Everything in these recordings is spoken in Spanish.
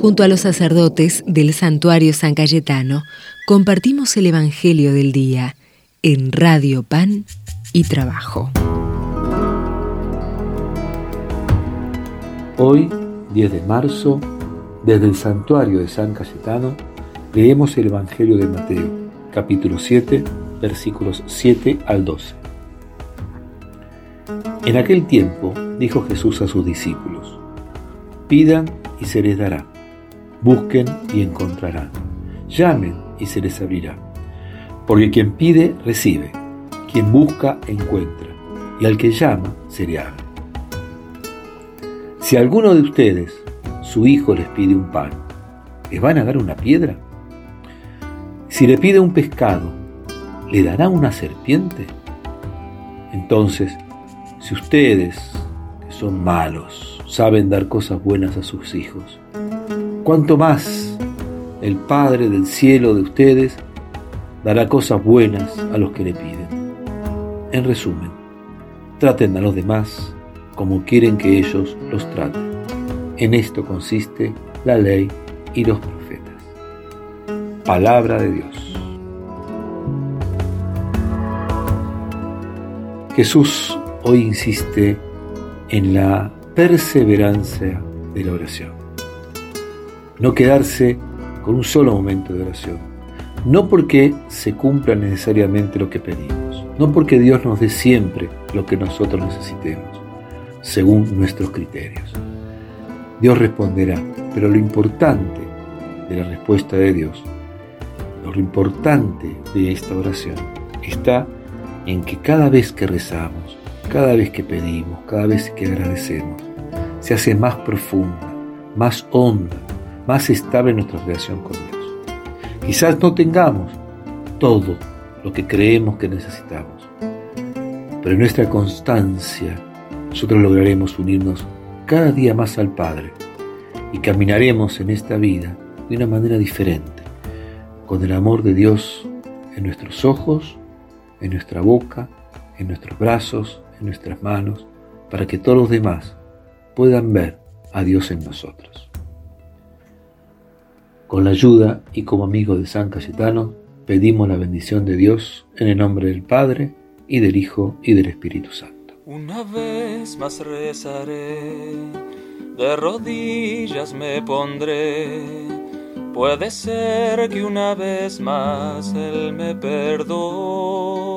Junto a los sacerdotes del santuario San Cayetano, compartimos el Evangelio del Día en Radio Pan y Trabajo. Hoy, 10 de marzo, desde el santuario de San Cayetano, leemos el Evangelio de Mateo, capítulo 7, versículos 7 al 12. En aquel tiempo dijo Jesús a sus discípulos, pidan y se les dará, busquen y encontrarán, llamen y se les abrirá, porque quien pide recibe, quien busca encuentra, y al que llama se le abre. Si alguno de ustedes, su hijo les pide un pan, ¿les van a dar una piedra? Si le pide un pescado, ¿le dará una serpiente? Entonces, si ustedes, que son malos, saben dar cosas buenas a sus hijos, ¿cuánto más el Padre del cielo de ustedes dará cosas buenas a los que le piden? En resumen, traten a los demás como quieren que ellos los traten. En esto consiste la ley y los profetas. Palabra de Dios. Jesús hoy insiste en la perseverancia de la oración. No quedarse con un solo momento de oración. No porque se cumpla necesariamente lo que pedimos. No porque Dios nos dé siempre lo que nosotros necesitemos, según nuestros criterios. Dios responderá, pero lo importante de la respuesta de Dios, lo importante de esta oración, está en que cada vez que rezamos, cada vez que pedimos, cada vez que agradecemos, se hace más profunda, más honda, más estable nuestra relación con Dios. Quizás no tengamos todo lo que creemos que necesitamos, pero en nuestra constancia nosotros lograremos unirnos cada día más al Padre y caminaremos en esta vida de una manera diferente, con el amor de Dios en nuestros ojos, en nuestra boca, en nuestros brazos, en nuestras manos, para que todos los demás puedan ver a Dios en nosotros. Con la ayuda y como amigo de San Cayetano, pedimos la bendición de Dios en el nombre del Padre, y del Hijo, y del Espíritu Santo. Una vez más rezaré, de rodillas me pondré. Puede ser que una vez más Él me perdone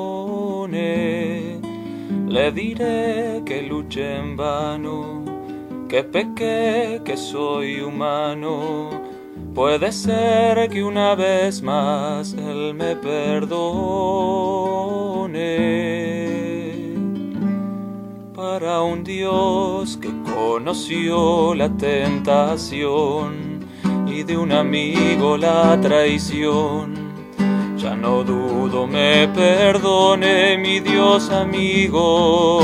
le diré que luché en vano, que pequé, que soy humano. Puede ser que una vez más Él me perdone. Para un Dios que conoció la tentación y de un amigo la traición ya no dudo, me perdone mi Dios amigo.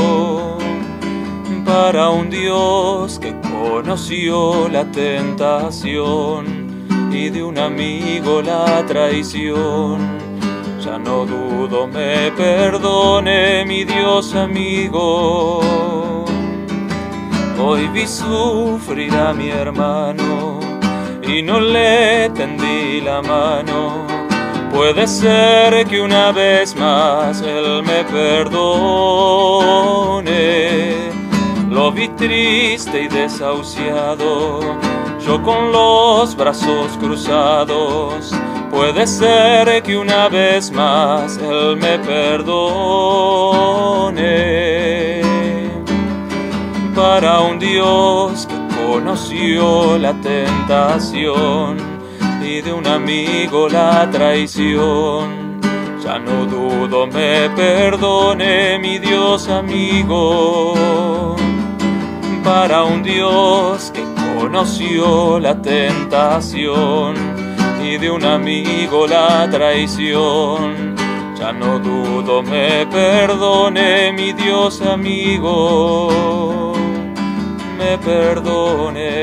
Para un Dios que conoció la tentación y de un amigo la traición. Ya no dudo, me perdone mi Dios amigo. Hoy vi sufrir a mi hermano y no le tendí la mano Puede ser que una vez más Él me perdone. Lo vi triste y desahuciado, yo con los brazos cruzados. Puede ser que una vez más Él me perdone. Para un Dios que conoció la tentación y de un amigo la traición. Ya no dudo, me perdone mi Dios amigo. Para un Dios que conoció la tentación y de un amigo la traición. Ya no dudo, me perdone mi Dios amigo. Me perdone.